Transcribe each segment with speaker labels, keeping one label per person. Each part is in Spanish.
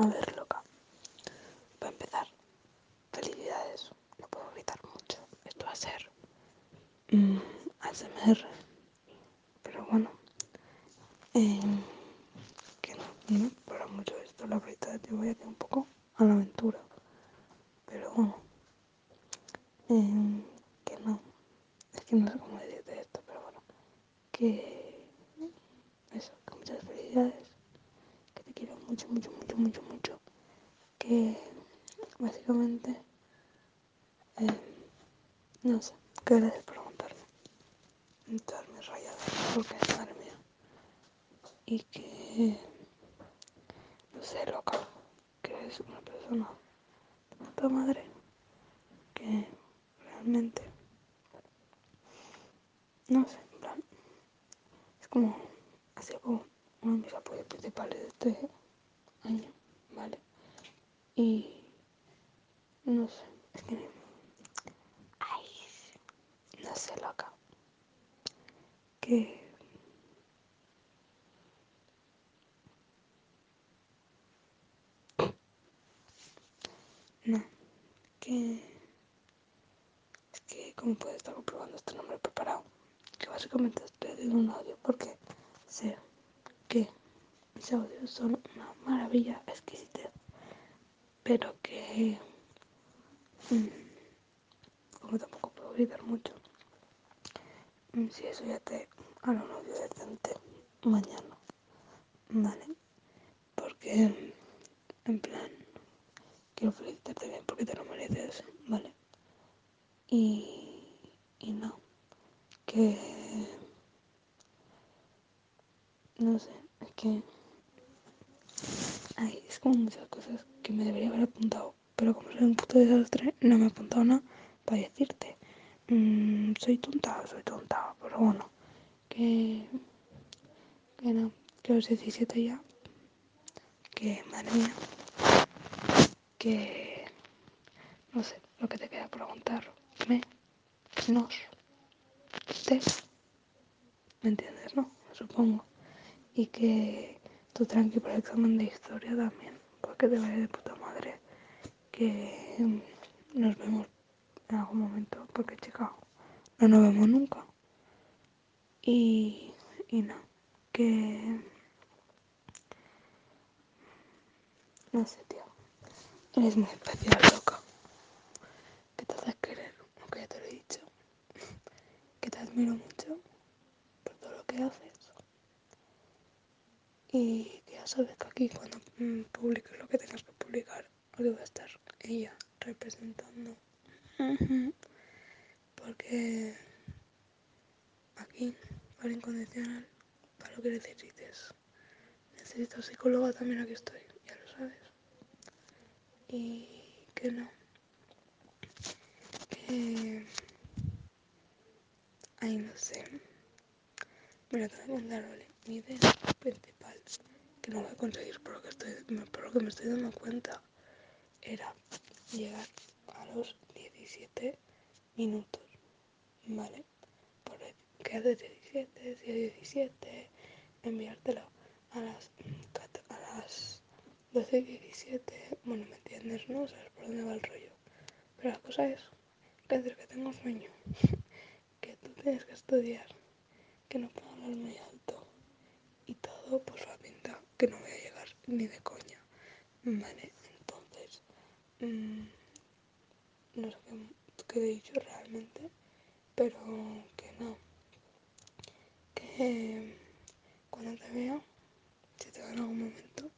Speaker 1: A ver, loca. Para empezar, felicidades. No puedo gritar mucho. Esto va a ser mm, ASMR. Pero bueno. Eh, que no, no para mucho esto, la verdad. Yo voy a ir un poco a la aventura. Pero bueno. Eh, que no. Es que no sé cómo decirte esto, pero bueno. Que. Eso, que muchas felicidades. Que te quiero mucho, mucho, mucho, mucho, mucho. Que básicamente. Eh, no sé. Que gracias por aguantarme. Todas mis rayadas. Porque mía. Y que. No sé, loca. Que es una persona de puta madre. Que realmente. No sé, en plan. Es como. Sido como uno de mis apoyos principales de este año, ¿vale? Y. No sé, es que. Ay. No sé, loca. Que. No. Que. Es que, como puedes estar comprobando este nombre preparado? Que básicamente estoy haciendo un audio porque sé que mis audios son una maravilla exquisitez. Pero que. mm, como tampoco puedo gritar mucho. mm, Si eso ya te hará un audio decente mañana. ¿Vale? Porque. En plan. Quiero felicitarte bien porque te lo mereces. ¿Vale? Y. Y no. Que. No sé. Es que. Ay, es como muchas cosas que me debería haber apuntado. Pero como soy un puto desastre, no me he apuntado nada para decirte. Mm, soy tonta, soy tonta. Pero bueno. Que. Que no. Que los 17 ya. Que madre mía. Que. No sé. Lo que te queda preguntar. Me. Nos. Te. ¿Me entiendes, no? Supongo. Y que tú tranqui para el examen de historia también. Porque te vaya de puta madre. Que mm, nos vemos en algún momento. Porque, chica, no nos vemos nunca. Y. Y no. Que. No sé, tío. Eres muy especial, loca. Que te haces querer, aunque ya te lo he dicho. Que te admiro mucho por todo lo que haces. Y que ya sabes que aquí cuando mm, publiques lo que tengas que publicar, aquí va a estar ella representando. Porque aquí, para incondicional, para lo que necesites. Necesitas psicóloga también aquí estoy. Y que no. Que... Ay, no sé. Mira, te voy a contar, ¿vale? Mi idea principal, que no voy a conseguir por lo que, estoy, por lo que me estoy dando cuenta, era llegar a los 17 minutos, ¿vale? Por el- que hace 17, si hay 17, enviártelo a las, a las 12 y 17, bueno, ¿me entiendes, no? ¿Sabes por dónde va el rollo? Pero la cosa es que entre que tengo sueño, que tú tienes que estudiar, que no puedo hablar muy alto y todo, pues la pinta que no voy a llegar ni de coña, ¿vale? Entonces, mm, no sé qué, qué he dicho realmente, pero que no, que cuando te vea, si te veo en algún momento,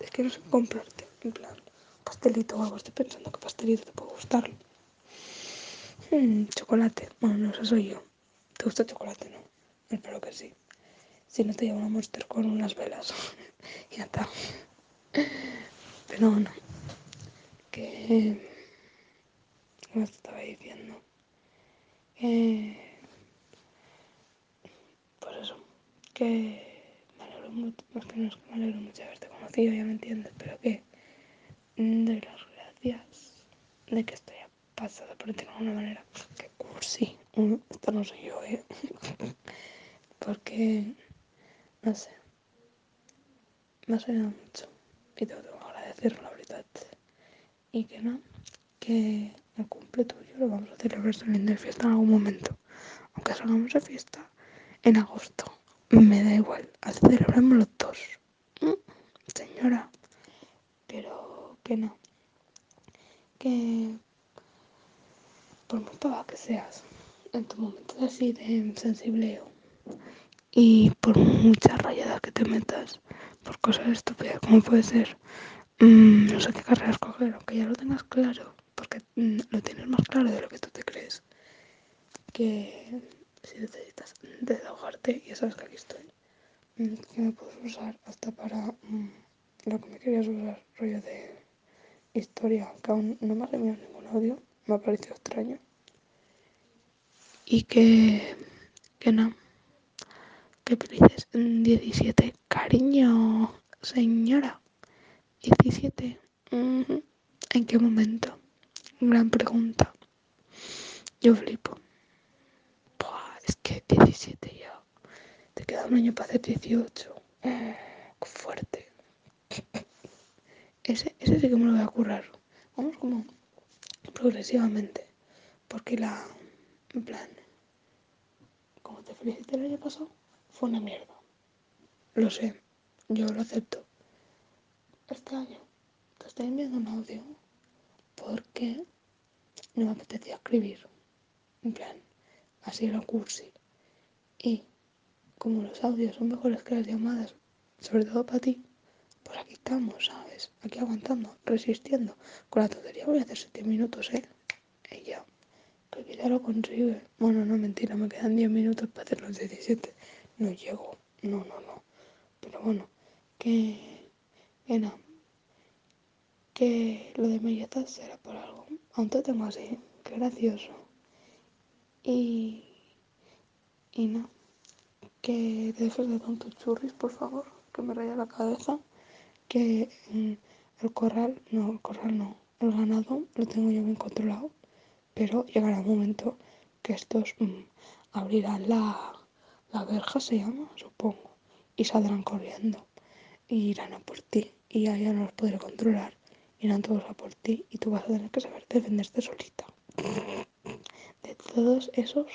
Speaker 1: es que no sé qué comprarte, en plan, pastelito o algo, estoy pensando que pastelito te puede gustar. Mm, chocolate, bueno, no, eso soy yo. ¿Te gusta chocolate, no? Espero que sí. Si no te llevo una monster con unas velas. ya está. Pero no. Que. ¿Cómo te estaba diciendo? Que. Pues eso. Que. Mucho. Más que no es que me alegro mucho de haberte conocido, ya me entiendes. Pero que. mm, Doy las gracias de que estoy pasada por ti de alguna manera. Que cursi. Esto no soy yo, ¿eh? Porque. No sé. me ha salido mucho y te lo tengo que agradecer, la verdad. Y que no, que el cumple tuyo lo vamos a celebrar saliendo de fiesta en algún momento. Aunque salgamos de fiesta en agosto, me da igual, celebramos los dos. ¿Mm? Señora, pero que no. Que por muy pava que seas, en tu momento así de sensibleo y por muchas rayadas que te metas por cosas estúpidas como puede ser mm, no sé qué carrera escoger aunque ya lo tengas claro porque mm, lo tienes más claro de lo que tú te crees que si necesitas desahogarte ya sabes que aquí estoy mm, que me puedes usar hasta para lo que me querías usar rollo de historia que aún no me has enviado ningún audio me ha parecido extraño y que que no ¿Qué dices? 17. Cariño, señora. 17. ¿En qué momento? Gran pregunta. Yo flipo. Es que 17 ya. Te queda un año para hacer 18. qué fuerte. Ese, ese sí que me lo voy a currar. Vamos como progresivamente. Porque la... En plan... Como te felicité el año pasado fue una mierda. Lo sé, yo lo acepto. Este año te estoy enviando un audio porque no me apetecía escribir. En plan, así lo cursi. Y como los audios son mejores que las llamadas, sobre todo para ti, pues aquí estamos, ¿sabes? Aquí aguantando, resistiendo. Con la tontería voy a hacer 7 minutos, ¿eh? Y. Que ya lo consigue. Bueno, no, mentira, me quedan 10 minutos para hacer los 17 no llego. No, no, no. Pero bueno, que, que. Que lo de melletas será por algo. Aún te tengo así. Qué gracioso. Y, y no. Que dejes de tontos churris, por favor. Que me raya la cabeza. Que mm, el corral, no, el corral no. El ganado lo tengo yo bien controlado. Pero llegará un momento que estos mm, abrirán la, la verja se llama, supongo. Y saldrán corriendo. Y irán a por ti. Y ya, ya no los podré controlar. Irán todos a por ti. Y tú vas a tener que saber defenderte solita. Todos esos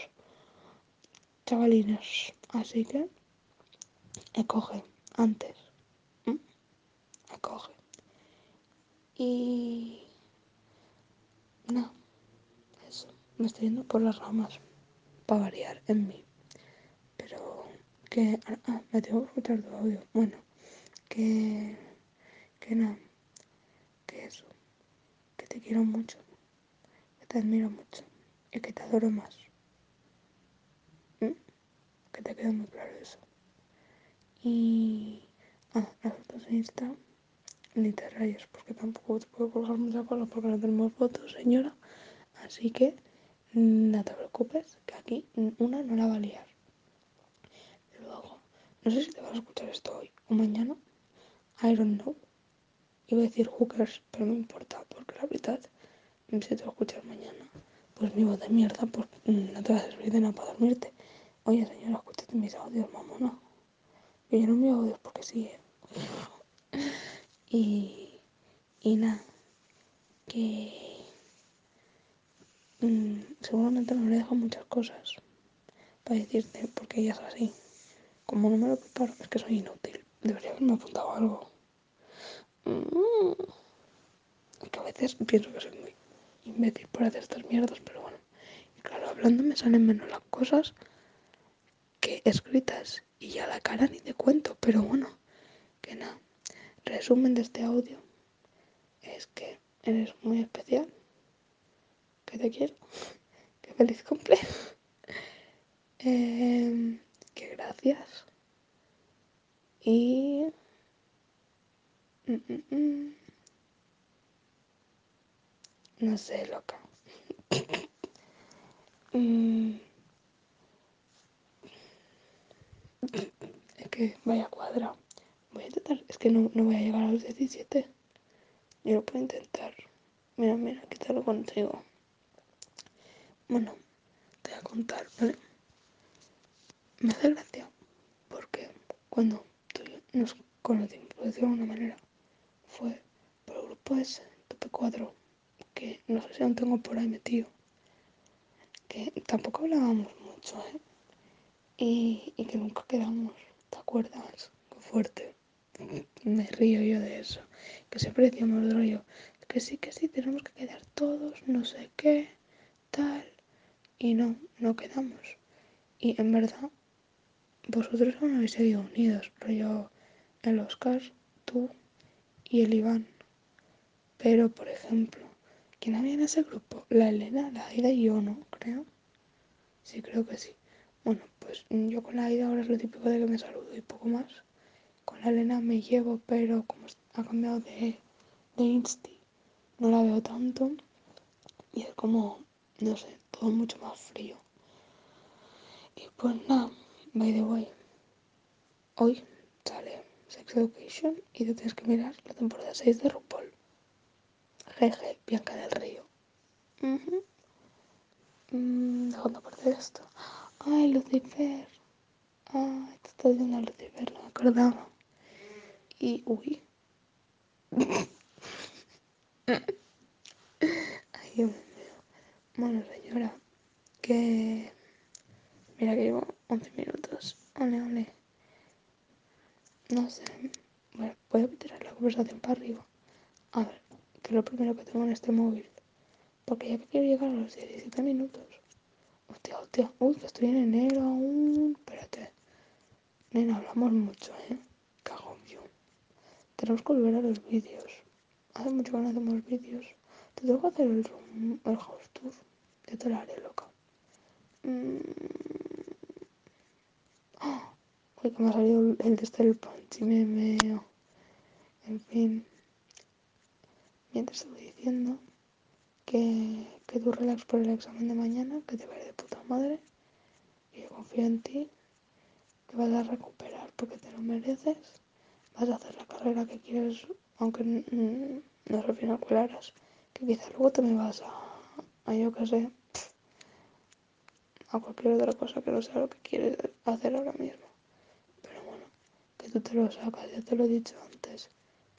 Speaker 1: chavalines. Así que acoge antes. Acoge. Y... No. Eso. Me estoy yendo por las ramas. Para variar en mí que ah, me tengo que escuchar tu audio bueno que que no que eso que te quiero mucho que te admiro mucho que te adoro más ¿Mm? que te queda muy claro eso y ah, las fotos en Insta ni te rayes porque tampoco te puedo colgar muchas cosas porque no tenemos fotos señora así que no te preocupes que aquí una no la va a liar no sé si te vas a escuchar esto hoy o mañana. I don't know. Iba a decir hookers, pero no importa, porque la verdad, si te lo escuchas mañana, pues mi voz de mierda, pues no te va a servir de nada para dormirte. Oye, señora, escúchate mis audios, mamona. Que yo no me audios porque sí, ¿eh? y, y nada, que mm, seguramente no le dejo muchas cosas para decirte, porque ella es así. Como no me lo preparo, es que soy inútil. Debería haberme apuntado algo. Mm. Que a veces pienso que soy muy imbécil por hacer estas mierdas, pero bueno. Y claro, hablando me salen menos las cosas que escritas. Y ya la cara ni te cuento, pero bueno, que nada. Resumen de este audio es que eres muy especial. Que te quiero. Que feliz cumple. eh, que gracias. Y... Mm, mm, mm. No sé, loca. es que vaya cuadra. Voy a intentar. Es que no, no voy a llegar a los 17. Yo lo puedo intentar. Mira, mira, quitarlo contigo. Bueno, te voy a contar, ¿vale? Me hace gracia porque cuando tú nos con el tiempo, por de alguna manera, fue por el grupo ese, Tope 4, que no sé si aún tengo por ahí metido, que tampoco hablábamos mucho, ¿eh? Y, y que nunca quedamos, ¿te acuerdas? Fuerte. Me río yo de eso. Que siempre decíamos rollo, que sí, que sí, tenemos que quedar todos, no sé qué, tal. Y no, no quedamos. Y en verdad, vosotros aún habéis seguido unidos, rollo el Oscar, tú y el Iván. Pero, por ejemplo, ¿quién había en ese grupo? La Elena, la Aida y yo, ¿no? Creo. Sí, creo que sí. Bueno, pues yo con la Aida ahora es lo típico de que me saludo y poco más. Con la Elena me llevo, pero como ha cambiado de, de Insti, no la veo tanto. Y es como, no sé, todo mucho más frío. Y pues nada, by the way, hoy sale Sex Education y tú tienes que mirar la temporada 6 de RuPaul. Jeje, Bianca del Río. Uh -huh. dejando aparte esto. Ay, Lucifer. Ay, te estoy diciendo Lucifer, no me acordaba. Y, uy. Ay, Dios mío. Bueno, señora, que... Mira que llevo 11 minutos. Ole, ole. No sé. Bueno, voy tirar la conversación para arriba. A ver, lo primero que tengo en este móvil. Porque ya que quiero llegar a los 17 minutos. Hostia, hostia. Uy, que estoy en enero aún. Espérate. Nena, hablamos mucho, ¿eh? Cago yo. Tenemos que volver a los vídeos. Hace mucho que no hacemos vídeos. Te tengo que hacer el, room, el house tour. Ya te lo haré, loca. Mm. ¡Oh! Uy, que me ha salido el de este el punch y me meo. En fin. Mientras estoy diciendo que, que tú relax por el examen de mañana, que te va a ir de puta madre. Y yo confío en ti, que vas a recuperar porque te lo mereces. Vas a hacer la carrera que quieres, aunque no al final claras. Que quizás luego te me vas a, a yo que sé, a cualquier otra cosa que no sea lo que quieres hacer ahora mismo. Pero bueno, que tú te lo sacas, ya te lo he dicho antes.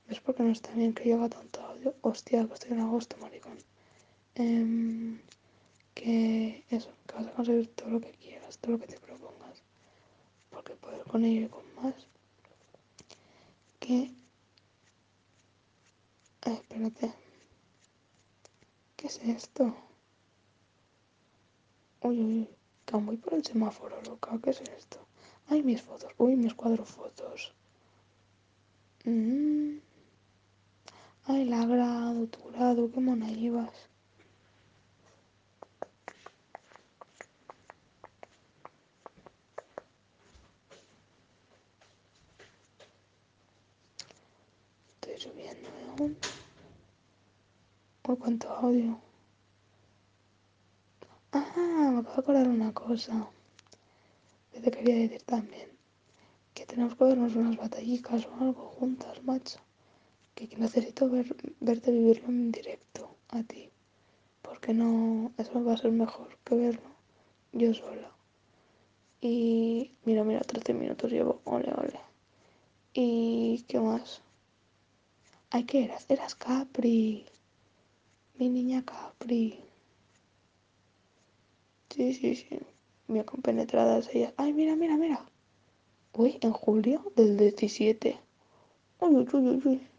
Speaker 1: ¿Ves por qué no está bien que yo tanto audio? Hostia, que estoy en agosto, maricón. Eh, que eso, que vas a conseguir todo lo que quieras, todo lo que te propongas. Porque poder con ello con más. Que... Eh, espérate. ¿Qué es esto? Uy, uy. Que voy por el semáforo, loca. ¿Qué es esto? Ay, mis fotos. Uy, mis cuadros fotos. Mm. Ay, la grado, tu grado, qué mona ibas. Estoy subiendo aún. Uy, cuánto audio. Ah, me acabo de acordar una cosa. Que te quería decir también. Que tenemos que vernos unas batallicas o algo juntas, macho. Que, necesito ver, verte vivirlo en directo a ti. Porque no. Eso va a ser mejor que verlo yo sola. Y mira, mira, 13 minutos llevo. Ole, ole. ¿Y qué más? Ay, ¿qué eras? Eras Capri. Mi niña Capri. Sí, sí, sí. Mira, compenetradas ellas. Ay, mira, mira, mira. Uy, en julio del 17. Uy, uy, uy, uy, uy.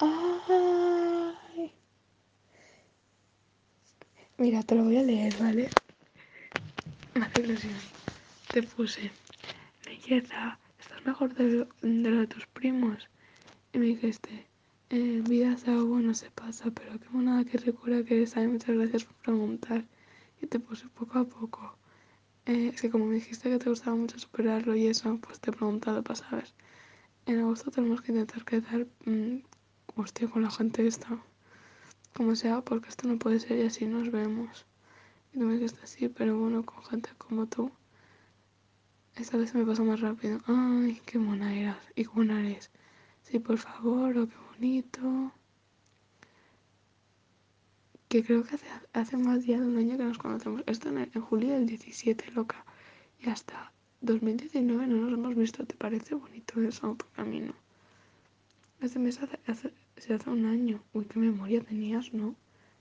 Speaker 1: Ay. Mira, te lo voy a leer, ¿vale? Hace ilusión. Te puse. Belleza, estás mejor de lo, de tus primos. Y me dijiste, eh, vida es algo bueno se pasa, pero qué monada que recuerda que eres. Ay, muchas gracias por preguntar. Y te puse poco a poco. Eh, es que como me dijiste que te gustaba mucho superarlo y eso, pues te he preguntado para saber. En agosto tenemos que intentar quedar, mmm, hostia, con la gente esta. Como sea, porque esto no puede ser y así nos vemos. Y tú me dijiste así, pero bueno, con gente como tú. Esta vez me pasó más rápido. Ay, qué mona eras. Y qué buena eres. Sí, por favor, oh, qué bonito. Que creo que hace, hace más ya de un año que nos conocemos. Esto en, julio del 17, loca. Ya está. 2019 no nos hemos visto, ¿te parece bonito eso? Porque a mí no. Este mes hace, hace, se hace un año. Uy, qué memoria tenías, ¿no?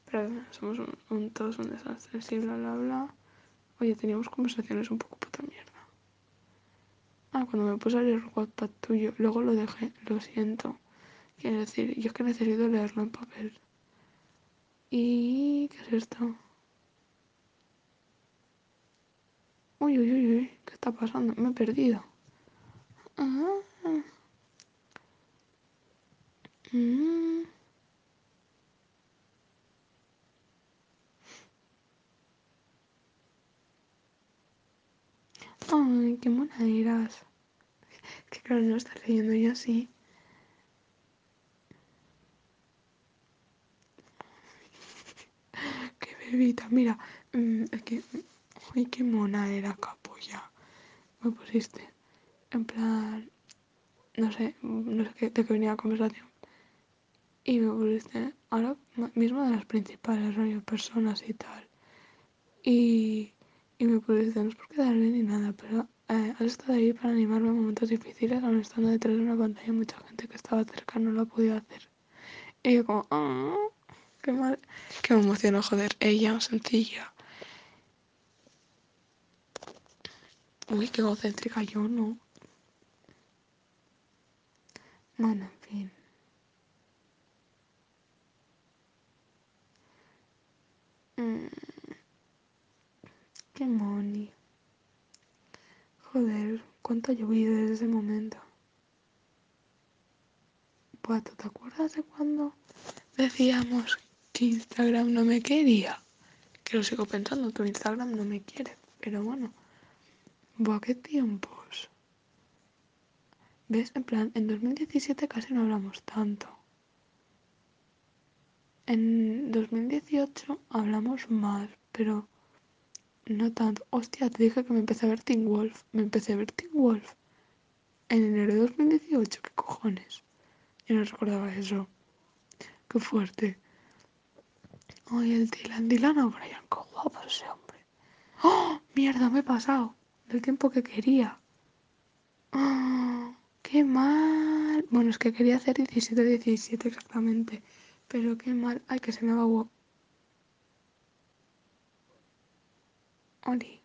Speaker 1: Pero somos un, todos un desastre, sí, bla, bla, bla. Oye, teníamos conversaciones un poco puta mierda. Ah, cuando me puse a leer WhatsApp tuyo, luego lo dejé, lo siento. Quiero decir, yo es que necesito leerlo en papel. ¿Y qué es esto? Uy, uy, uy, uy, ¿qué está pasando? Me he perdido. Ah. Mm. Ay, qué mona eras. Que claro, no estás leyendo yo así. qué bebita, mira. Mm. Ay, qué mona era, capolla. Me pusiste. En plan. No sé, no sé qué, de qué venía la conversación. Y me pusiste. Ahora mismo de las principales, rollo, personas y tal. Y. Y me pusiste, no es por quedar bien ni nada, pero eh, has estado ahí para animarme en momentos difíciles, aún estando detrás de una pantalla, mucha gente que estaba cerca no lo podido hacer. Y yo como, ah, qué mal, que me emocionó, joder, ella, sencilla. Uy, qué egocéntrica yo, ¿no? Bueno, en fin. Mm, qué money. Joder, cuánto ha llovido desde ese momento. ¿tú te acuerdas de cuando decíamos que Instagram no me quería? Que lo sigo pensando, tu Instagram no me quiere. Pero bueno. Buah, qué tiempos. ¿Ves? En plan, en 2017 casi no hablamos tanto. En 2018 hablamos más, pero no tanto. Hostia, te dije que me empecé a ver Teen Wolf. Me empecé a ver Teen Wolf. En enero de 2018, ¿qué cojones? Yo no recordaba eso. Qué fuerte. Ay, el Dylan, Dylan O'Brien, qué guapo ese hombre. ¡Oh! Mierda, me he pasado. Del tiempo que quería. ¡Oh! ¡Qué mal! Bueno, es que quería hacer 17-17 exactamente. Pero qué mal. Ay, que se me va Oli.